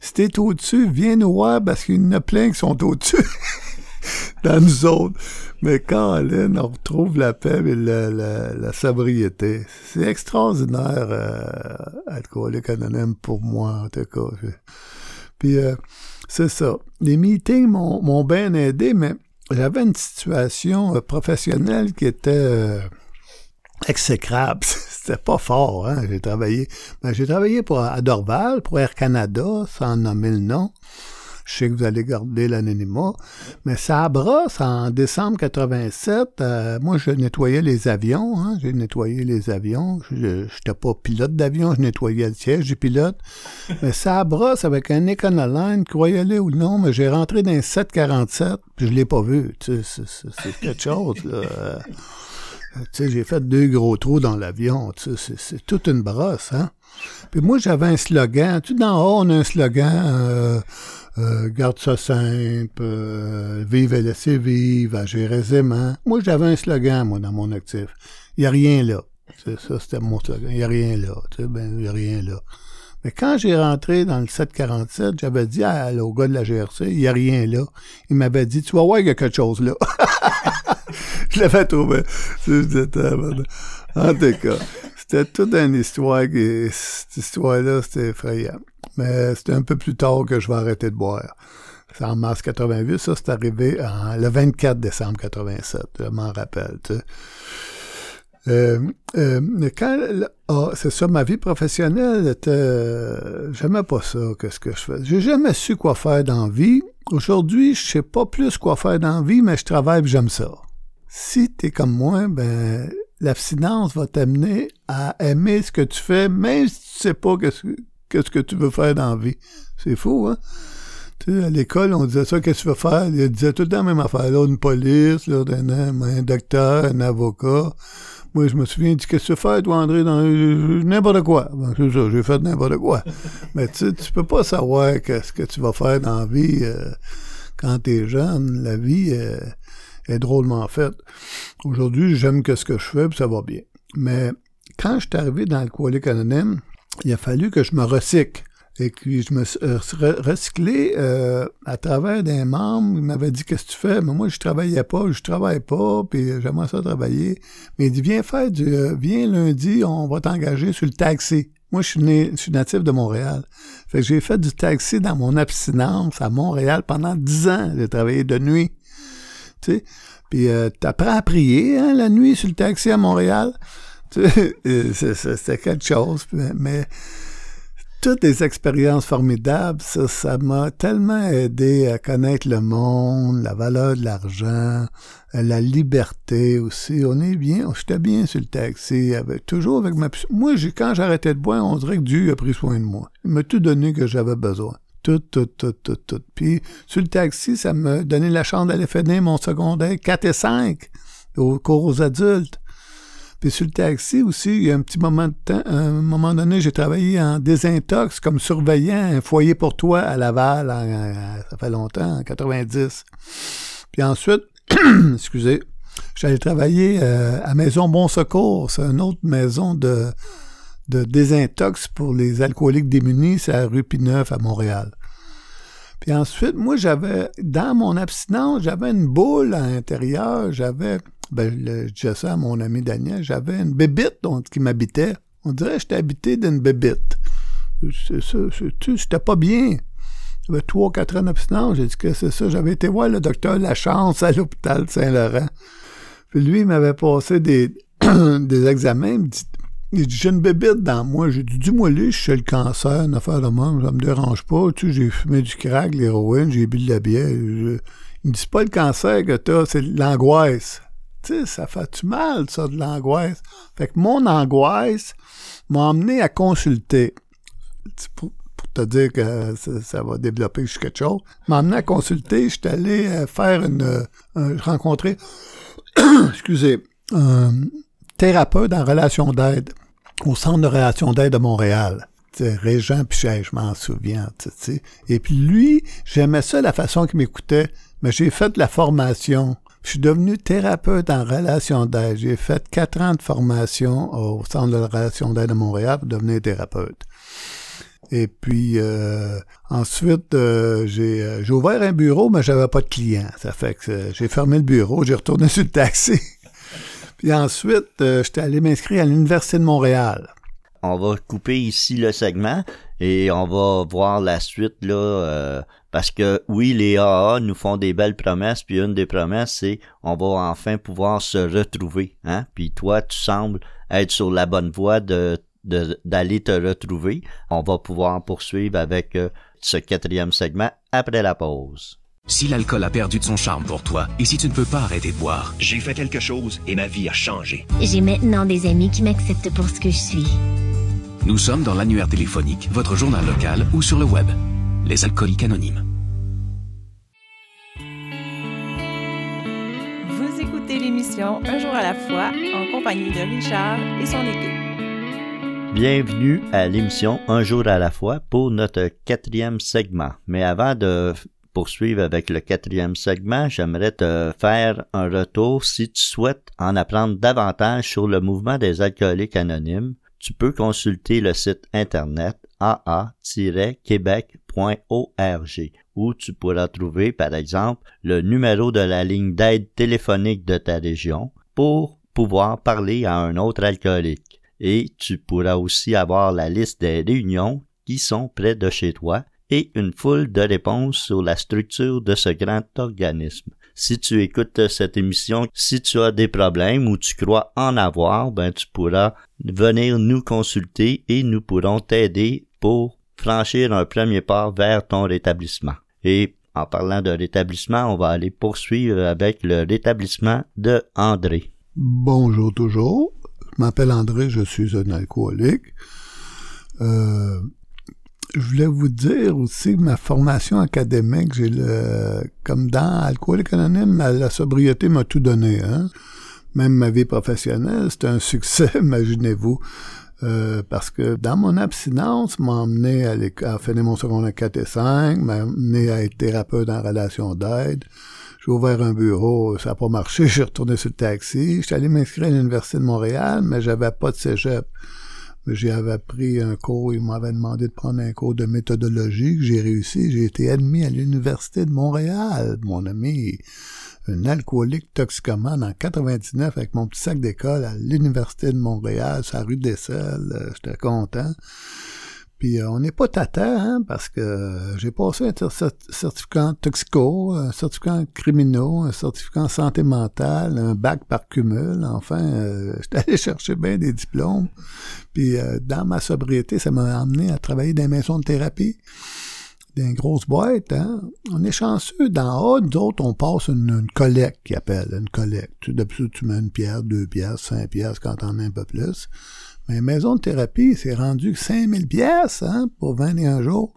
Si t'es au-dessus, viens nous voir parce qu'il y en a plein qui sont au-dessus. dans nous autres. Mais quand on retrouve la paix et la, la, sobriété. C'est extraordinaire, euh, alcoolique anonyme pour moi, en tout cas. Puis, euh, c'est ça. Les meetings m'ont bien aidé, mais j'avais une situation euh, professionnelle qui était euh, exécrable. C'était pas fort, hein. J'ai travaillé. Ben, j'ai travaillé pour à Dorval, pour Air Canada, sans nommer le nom. Je sais que vous allez garder l'anonymat. Mais ça brosse en décembre 87. Euh, moi, je nettoyais les avions. Hein, j'ai nettoyé les avions. Je n'étais pas pilote d'avion, je nettoyais le siège du pilote. mais ça brosse avec un Econoline, croyez-le ou non, mais j'ai rentré dans un 747, puis je l'ai pas vu. Tu sais, c'est quelque chose. Là. J'ai fait deux gros trous dans l'avion. C'est toute une brosse, hein. Puis moi, j'avais un slogan. Sais, dans haut, on a un slogan. Euh, euh, garde ça simple, euh, vive et laissez vivre, agir aisément. Moi, j'avais un slogan, moi, dans mon actif. Il n'y a rien là. Ça, c'était mon slogan. Il n'y a rien là. Tu sais, ben, il a rien là. Mais quand j'ai rentré dans le 747, j'avais dit à, au gars de la GRC, il n'y a rien là. Il m'avait dit, tu vas voir, il y a quelque chose là. je l'avais trouvé. En tout cas, c'était toute une histoire. Qui, cette histoire-là, c'était effrayant mais c'était un peu plus tard que je vais arrêter de boire. C'est en mars 88, ça, c'est arrivé le 24 décembre 87, je m'en rappelle. Tu sais. Euh, euh, quand, ah, c'est ça, ma vie professionnelle était, j'aimais pas ça, qu'est-ce que je fais? J'ai jamais su quoi faire dans la vie. Aujourd'hui, je sais pas plus quoi faire dans la vie, mais je travaille j'aime ça. Si t'es comme moi, ben, l'abstinence va t'amener à aimer ce que tu fais, même si tu sais pas qu'est-ce que qu'est-ce que tu veux faire dans la vie. C'est fou, hein? Tu sais, à l'école, on disait ça, qu'est-ce que tu veux faire? Il disait tout le temps la même affaire. Là, une police, là, un, un docteur, un avocat. Moi, je me souviens, dit, qu'est-ce que tu veux faire, toi, André, dans n'importe quoi. Ben, c'est ça, j'ai fait n'importe quoi. Mais tu sais, tu peux pas savoir qu'est-ce que tu vas faire dans la vie euh, quand t'es jeune. La vie euh, est drôlement faite. Aujourd'hui, j'aime ce que je fais, puis ça va bien. Mais quand je suis arrivé dans le Anonyme, il a fallu que je me recycle. Et puis, je me suis euh, recyclé euh, à travers des membres. Il m'avait dit, qu'est-ce que tu fais? Mais moi, je travaillais pas, je travaille pas, puis j'aimerais ça travailler. Mais il dit, viens faire du, euh, viens lundi, on va t'engager sur le taxi. Moi, je suis, né, je suis natif de Montréal. Fait que j'ai fait du taxi dans mon abstinence à Montréal pendant dix ans. J'ai travaillé de nuit. Tu sais? Puis euh, t'apprends à prier hein, la nuit sur le taxi à Montréal. C'était quelque chose. mais toutes des expériences formidables. Ça, ça m'a tellement aidé à connaître le monde, la valeur de l'argent, euh, la liberté aussi. On est bien, j'étais bien sur le taxi, avec, toujours avec ma... Moi, quand j'arrêtais de boire, on dirait que Dieu a pris soin de moi. Il m'a tout donné que j'avais besoin. Tout, tout, tout, tout, tout. Puis, sur le taxi, ça m'a donné la chance d'aller finir mon secondaire 4 et 5 au cours aux adultes. Puis sur le taxi aussi, il y a un petit moment de temps, un moment donné, j'ai travaillé en désintox comme surveillant un foyer pour toi à Laval, ça fait longtemps, en 90. Puis ensuite, excusez, j'allais travailler euh, à Maison Bon Secours, c'est une autre maison de, de désintox pour les alcooliques démunis, c'est à rue Pineuf à Montréal. Puis ensuite, moi, j'avais, dans mon abstinence, j'avais une boule à l'intérieur, j'avais ben, je disais ça à mon ami Daniel, j'avais une bébite qui m'habitait. On dirait que j'étais habité d'une bébite. C'est ça, c'était pas bien. J'avais trois, quatre ans d'abstinence. J'ai dit que c'est ça. J'avais été voir le docteur Lachance à l'hôpital Saint-Laurent. Puis lui, il m'avait passé des, des examens. Il me dit, j'ai une bébite dans moi. J'ai dit, dis-moi lui, je suis le cancer, une affaire de moi, ça me dérange pas. Tu sais, j'ai fumé du crack, l'héroïne, j'ai bu de la bière. il me dit, pas le cancer que t'as, c'est l'angoisse ça fait du mal, ça, de l'angoisse? Fait que mon angoisse m'a amené à consulter. Pour, te dire que ça, va développer jusqu'à quelque chose. M'a amené à consulter. J'étais allé euh, faire une... Euh, rencontrer... excusez. Un thérapeute en relation d'aide au Centre de relation d'aide de Montréal. Régent Pichet, je m'en souviens. Et puis lui, j'aimais ça la façon qu'il m'écoutait, mais j'ai fait la formation je suis devenu thérapeute en relation d'aide. J'ai fait quatre ans de formation au Centre de relation d'aide de Montréal pour devenir thérapeute. Et puis euh, ensuite, euh, euh, j'ai, ouvert un bureau, mais j'avais pas de clients. Ça fait que j'ai fermé le bureau, j'ai retourné sur le taxi. Puis ensuite, j'étais allé m'inscrire à l'Université de Montréal. On va couper ici le segment et on va voir la suite là parce que oui, les AA nous font des belles promesses, puis une des promesses, c'est on va enfin pouvoir se retrouver. Hein? Puis toi, tu sembles être sur la bonne voie de d'aller te retrouver. On va pouvoir poursuivre avec euh, ce quatrième segment après la pause. Si l'alcool a perdu de son charme pour toi et si tu ne peux pas arrêter de boire, j'ai fait quelque chose et ma vie a changé. J'ai maintenant des amis qui m'acceptent pour ce que je suis. Nous sommes dans l'annuaire téléphonique, votre journal local ou sur le web. Les alcooliques anonymes. Vous écoutez l'émission Un jour à la fois en compagnie de Richard et son équipe. Bienvenue à l'émission Un jour à la fois pour notre quatrième segment. Mais avant de poursuivre avec le quatrième segment, j'aimerais te faire un retour si tu souhaites en apprendre davantage sur le mouvement des alcooliques anonymes. Tu peux consulter le site internet aa-québec.org où tu pourras trouver par exemple le numéro de la ligne d'aide téléphonique de ta région pour pouvoir parler à un autre alcoolique. Et tu pourras aussi avoir la liste des réunions qui sont près de chez toi et une foule de réponses sur la structure de ce grand organisme. Si tu écoutes cette émission, si tu as des problèmes ou tu crois en avoir, ben tu pourras venir nous consulter et nous pourrons t'aider pour franchir un premier pas vers ton rétablissement. Et en parlant de rétablissement, on va aller poursuivre avec le rétablissement de André. Bonjour toujours. Je m'appelle André, je suis un alcoolique. Euh, je voulais vous dire aussi ma formation académique, j'ai le comme dans Alcoolique Anonyme, la sobriété m'a tout donné, hein. Même ma vie professionnelle, c'est un succès, imaginez-vous. Euh, parce que dans mon abstinence, m'a amené à, à finir mon secondaire 4 et 5, m'a amené à être thérapeute en relation d'aide. J'ai ouvert un bureau, ça n'a pas marché, j'ai retourné sur le taxi. J'étais allé m'inscrire à l'Université de Montréal, mais j'avais pas de cégep. J'avais pris un cours, il m'avait demandé de prendre un cours de méthodologie j'ai réussi. J'ai été admis à l'Université de Montréal, mon ami. Un alcoolique toxicomane en 99 avec mon petit sac d'école à l'Université de Montréal, la rue des Selles. J'étais content. Puis euh, on n'est pas tata, hein, parce que j'ai passé un certificat toxico, un certificat criminaux, un certificat santé mentale, un bac par cumul. Enfin, euh, j'étais allé chercher bien des diplômes. Puis euh, dans ma sobriété, ça m'a amené à travailler dans des maisons de thérapie, dans une grosse boîte. Hein. On est chanceux. Dans haut, nous autres, on passe une, collecte qui appelle, une collecte. D'habitude, tu mets une pierre, deux pièces, cinq pièces quand t'en as un peu plus. Mais maison de thérapie, c'est rendu 5000 pièces hein, pour 21 jours.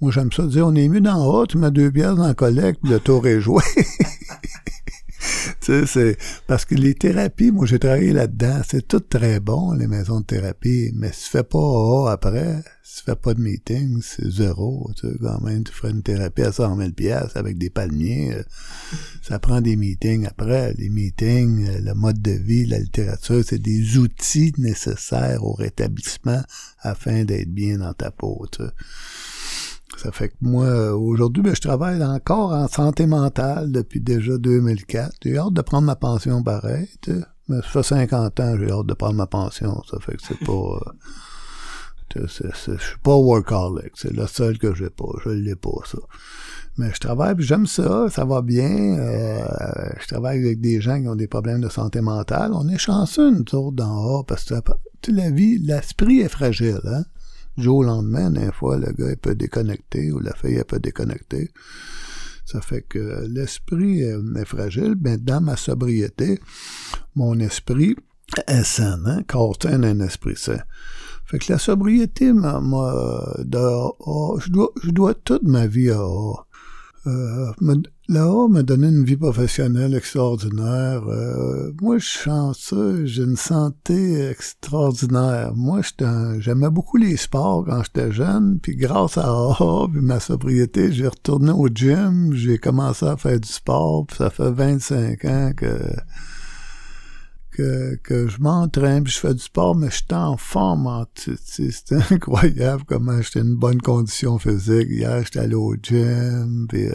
Moi, j'aime ça dire, on est mieux d'en haut, tu mets deux pièces dans la collecte, le tour est joué. c'est parce que les thérapies, moi j'ai travaillé là-dedans, c'est tout très bon les maisons de thérapie, mais si tu fais pas après, si tu fais pas de meeting, c'est zéro. Tu sais, quand même, tu ferais une thérapie à 100 000 pièces avec des palmiers, euh, ça prend des meetings après. Les meetings, euh, le mode de vie, la littérature, c'est des outils nécessaires au rétablissement afin d'être bien dans ta peau. Ça fait que moi, aujourd'hui, ben, je travaille encore en santé mentale depuis déjà 2004. J'ai hâte de prendre ma pension pareil. Mais ça fait 50 ans j'ai hâte de prendre ma pension. Ça fait que c'est pas... Euh, je suis pas workaholic. C'est le seul que j'ai pas. Je l'ai pas, ça. Mais je travaille, j'aime ça, ça va bien. Euh, je travaille avec des gens qui ont des problèmes de santé mentale. On est chanceux, nous autres, d'en haut, parce que la vie, l'esprit est fragile, hein? Au lendemain, des fois, le gars il peut déconnecter ou la fille elle peut déconnecter. Ça fait que l'esprit est fragile. Ben, dans ma sobriété, mon esprit est sain, hein? Corps sain, un esprit sain. Fait que la sobriété, m'a, je, dois, je dois toute ma vie à là-haut m'a donné une vie professionnelle extraordinaire. Euh, moi, je suis chanceux, j'ai une santé extraordinaire. Moi, j'aimais beaucoup les sports quand j'étais jeune, puis grâce à AA, puis ma sobriété, j'ai retourné au gym, j'ai commencé à faire du sport, puis ça fait 25 ans que que, que je m'entraîne, puis je fais du sport, mais je suis en forme. C'est incroyable comment j'étais une bonne condition physique. Hier, j'étais allé au gym, puis euh,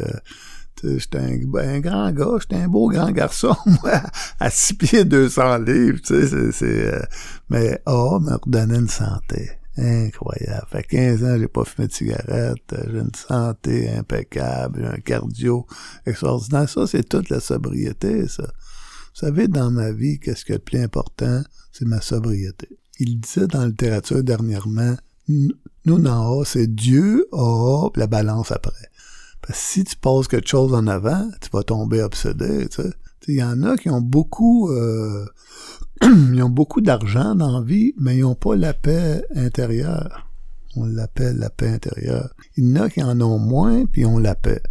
j'étais un, grand gars, j'étais un beau grand garçon, moi, à 6 pieds 200 livres, tu sais, c'est... Euh, mais oh, me redonner une santé. Incroyable. Fait 15 ans, j'ai pas fumé de cigarette, j'ai une santé impeccable, un cardio extraordinaire. Ça, c'est toute la sobriété, ça. Vous savez, dans ma vie, qu'est-ce qui est le plus important? C'est ma sobriété. Il disait dans la littérature dernièrement, nous, haut, c'est Dieu, oh, la balance après. Parce que si tu poses quelque chose en avant, tu vas tomber obsédé, tu. Il y en a qui ont beaucoup, euh, ils ont beaucoup d'argent dans la vie, mais ils n'ont pas la paix intérieure. On l'appelle la paix intérieure. Il y en a qui en ont moins, puis ont la paix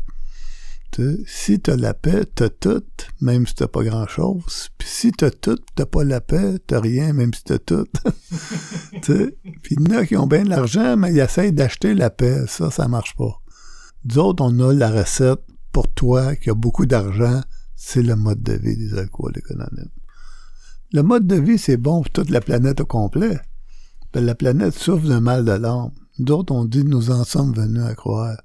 si t'as la paix, t'as tout, même si t'as pas grand-chose. Puis si t'as tout, t'as pas la paix, t'as rien, même si t'as tout. Puis il y en a qui ont bien de l'argent, mais ils essayent d'acheter la paix. Ça, ça marche pas. D'autres, on a la recette pour toi qui a beaucoup d'argent, c'est le mode de vie des alcooliques anonymes. Le mode de vie, c'est bon pour toute la planète au complet. la planète souffre d'un mal de l'âme. D'autres, on dit, nous en sommes venus à croire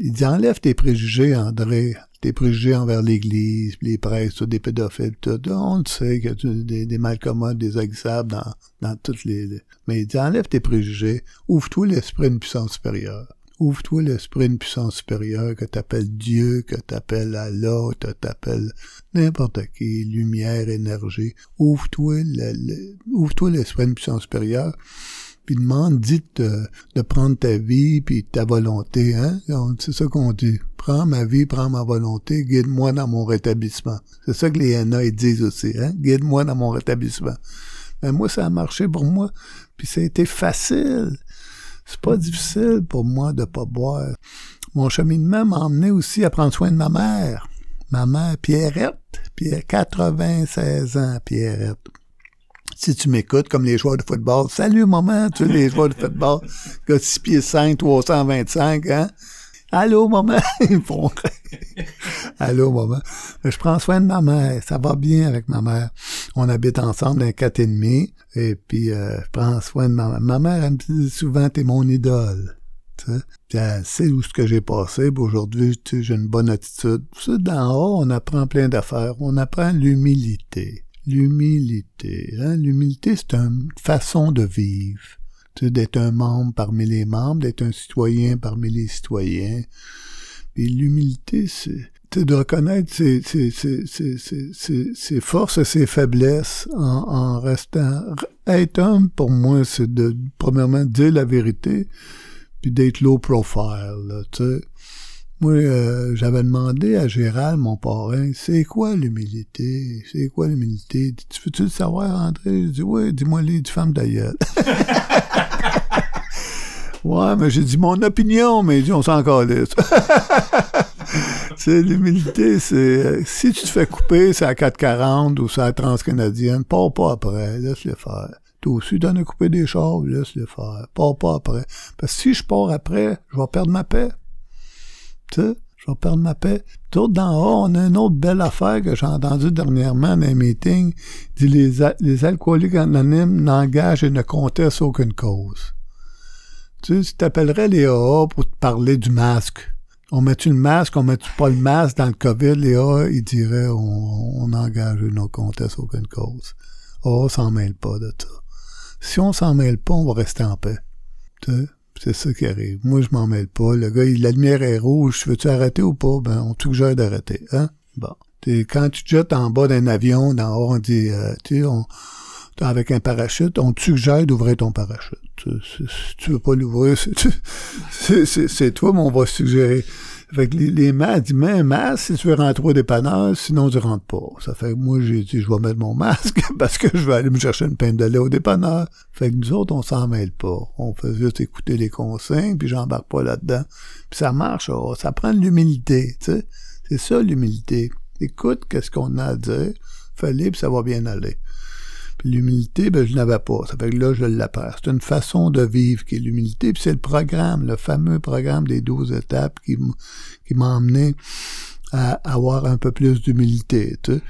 il dit enlève tes préjugés, André, tes préjugés envers l'Église, les prêtres, des pédophiles, tout. On le sait qu'il y a des, des malcommodes, des aguissables dans, dans toutes les... Mais il dit enlève tes préjugés, ouvre-toi l'esprit d'une puissance supérieure. Ouvre-toi l'esprit d'une puissance supérieure que t'appelles Dieu, que t'appelles Allah, que t'appelles n'importe qui, lumière, énergie. Ouvre-toi l'esprit d'une puissance supérieure puis demande, dit de, de, prendre ta vie puis ta volonté, hein? C'est ça qu'on dit. Prends ma vie, prends ma volonté, guide-moi dans mon rétablissement. C'est ça que les NA ils disent aussi, hein? Guide-moi dans mon rétablissement. Mais moi, ça a marché pour moi. Puis ça a été facile. C'est pas difficile pour moi de pas boire. Mon cheminement m'a emmené aussi à prendre soin de ma mère. Ma mère, Pierrette. Pierre, 96 ans, Pierrette si tu m'écoutes, comme les joueurs de football. Salut, maman, tu sais, les joueurs de football, gars 6 pieds 5, 325, hein? Allô, maman? Ils Allô, maman? Je prends soin de ma mère. Ça va bien avec ma mère. On habite ensemble un quatre et demi. Et puis, euh, je prends soin de ma mère. Ma mère, elle me dit souvent, t'es mon idole. Tu sais, elle sait où ce que j'ai passé. Aujourd'hui, tu sais, j'ai une bonne attitude. Ça, d'en haut, on apprend plein d'affaires. On apprend l'humilité. L'humilité. Hein? L'humilité, c'est une façon de vivre d'être un membre parmi les membres, d'être un citoyen parmi les citoyens. Et l'humilité, c'est de reconnaître ses, ses, ses, ses, forces et ses faiblesses en, en restant... Être homme, pour moi, c'est de, premièrement, dire la vérité, puis d'être low profile. Moi, euh, j'avais demandé à Gérald, mon parrain, c'est quoi l'humilité? C'est quoi l'humilité? Tu veux-tu le savoir, André? Je dis, oui, dis-moi les du femme ouais, mais j'ai dit mon opinion, mais dit, on s'en calisse. c'est l'humilité, c'est euh, si tu te fais couper, c'est à 440 ou c'est à transcanadienne, pars pas après, laisse-le faire. Toi aussi, t'en as coupé des chars, laisse-le faire. Pars pas après. Parce que si je pars après, je vais perdre ma paix. Je vais perdre ma paix. D'autres d'en haut, on a une autre belle affaire que j'ai entendue dernièrement dans un meeting. dit les, alcooliques anonymes n'engagent et ne contestent aucune cause. Tu sais, tu t'appellerais les AA pour te parler du masque. On met-tu le masque, on met-tu pas le masque dans le COVID, les AA, ils diraient on, engage et ne conteste aucune cause. AA s'en mêle pas de ça. Si on s'en mêle pas, on va rester en paix. Tu? C'est ça qui arrive. Moi, je m'en mêle pas. Le gars, la lumière est rouge. Veux-tu arrêter ou pas? Ben, on suggère d'arrêter. Hein? Bon. quand tu te jettes en bas d'un avion, dans haut, on dit, euh, tu sais, avec un parachute, on te suggère d'ouvrir ton parachute. Si tu veux pas l'ouvrir, c'est toi, mais on va suggérer. Fait que les, les masques, mets un masque si tu veux rentrer au dépanneur, sinon tu rentres pas. Ça fait que moi, j'ai dit, je vais mettre mon masque parce que je vais aller me chercher une peine de lait au dépanneur. Fait que nous autres, on s'en mêle pas. On fait juste écouter les consignes, puis j'embarque pas là-dedans. Puis ça marche, oh, ça prend de l'humilité, tu sais. C'est ça, l'humilité. Écoute qu'est-ce qu'on a à dire, fais-le, puis ça va bien aller. L'humilité, ben, je n'avais pas. Ça fait que là, je l'apprends. C'est une façon de vivre qui est l'humilité. Puis c'est le programme, le fameux programme des douze étapes qui, qui m'a emmené à avoir un peu plus d'humilité. Tu sais.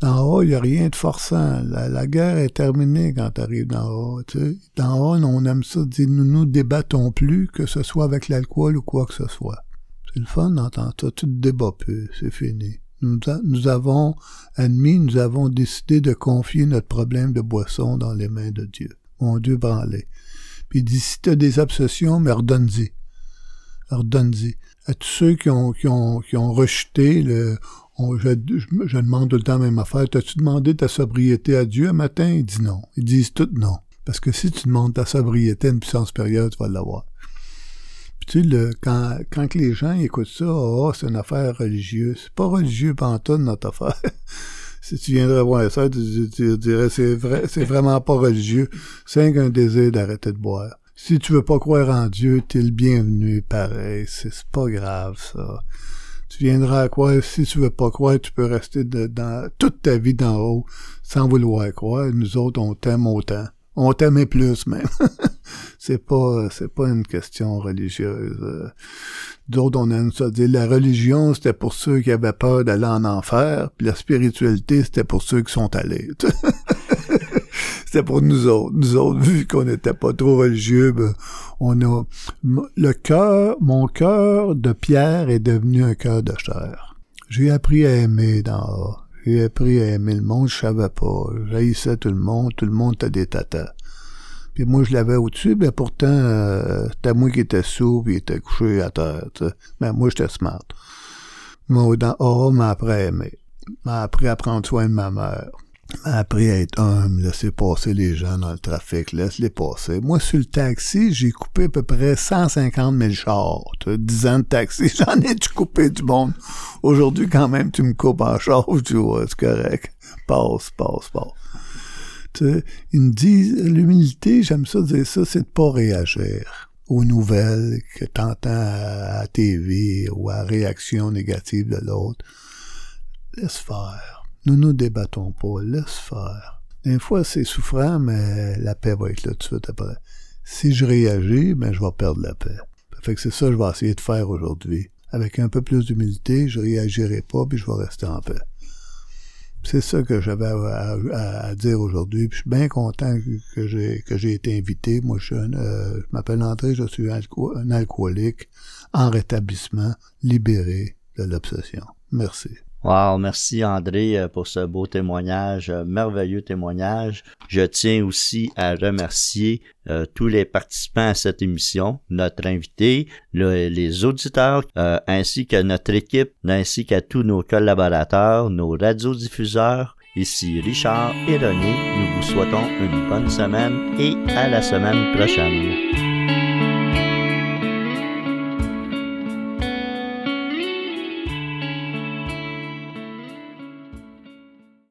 D'en haut, il n'y a rien de forçant. La, guerre est terminée quand tu arrives d'en haut. Tu sais. D'en haut, on aime ça dire nous nous débattons plus, que ce soit avec l'alcool ou quoi que ce soit. C'est le fun d'entendre ça. Tu te débats plus. C'est fini. Nous, avons admis, nous avons décidé de confier notre problème de boisson dans les mains de Dieu. Mon Dieu branlé. Puis il dit, si tu as des obsessions, mais redonne-y. Redonne-y. À tous ceux qui ont, rejeté je, demande tout le temps la même affaire. T'as-tu demandé ta sobriété à Dieu un matin? Il dit non. Ils disent tout non. Parce que si tu demandes ta sobriété à une puissance période, tu vas l'avoir. Quand, les gens écoutent ça, oh, c'est une affaire religieuse. C'est pas religieux pantoute, notre affaire. si tu viendrais voir ça, tu, dirais c'est vrai, c'est vraiment pas religieux. C'est un désir d'arrêter de boire. Si tu veux pas croire en Dieu, t'es le bienvenu, pareil. C'est pas grave, ça. Tu viendras à croire, si tu veux pas croire, tu peux rester dans toute ta vie d'en haut sans vouloir croire. Nous autres, on t'aime autant. On t'aimait plus même. c'est pas c'est pas une question religieuse. D'autres on aime ça dire la religion c'était pour ceux qui avaient peur d'aller en enfer, puis la spiritualité c'était pour ceux qui sont allés. c'était pour nous autres. Nous autres, vu qu'on n'était pas trop religieux, ben, on a le cœur, mon cœur de pierre est devenu un cœur de chair. J'ai appris à aimer dans j'ai appris à aimer le monde, je savais pas. J'haïssais tout le monde, tout le monde était des tatas. Puis moi, je l'avais au-dessus, mais pourtant, euh, c'était moi qui étais sourd, puis il était couché à terre, tu. Mais moi, j'étais smart. Moi, dans oh, m'a appris à aimer. M'a appris à prendre soin de ma mère. M'a appris à être humble, laisser passer les gens dans le trafic, laisse-les passer. Moi, sur le taxi, j'ai coupé à peu près 150 000 chars. Tu vois, 10 ans de taxi, j'en ai tu coupé du monde. Aujourd'hui, quand même, tu me coupes en char, tu vois, c'est correct. Passe, passe, passe. Me disent, l'humilité, j'aime ça dire ça, c'est de pas réagir aux nouvelles que t'entends à TV ou à réaction négative de l'autre. Laisse faire. Nous nous débattons pas. Laisse faire. Des fois, c'est souffrant, mais la paix va être là tout de suite après. Si je réagis, ben, je vais perdre la paix. Fait que c'est ça que je vais essayer de faire aujourd'hui. Avec un peu plus d'humilité, je réagirai pas, puis je vais rester en paix. C'est ça que j'avais à, dire aujourd'hui. je suis bien content que, j'ai que j'ai été invité. Moi, je, euh, je m'appelle André, je suis un alcoolique en rétablissement, libéré de l'obsession. Merci. Wow, merci André euh, pour ce beau témoignage, euh, merveilleux témoignage. Je tiens aussi à remercier euh, tous les participants à cette émission, notre invité, les auditeurs, ainsi que notre équipe, ainsi qu'à tous nos collaborateurs, nos radiodiffuseurs. Ici Richard et René, nous vous souhaitons une bonne semaine et à la semaine prochaine.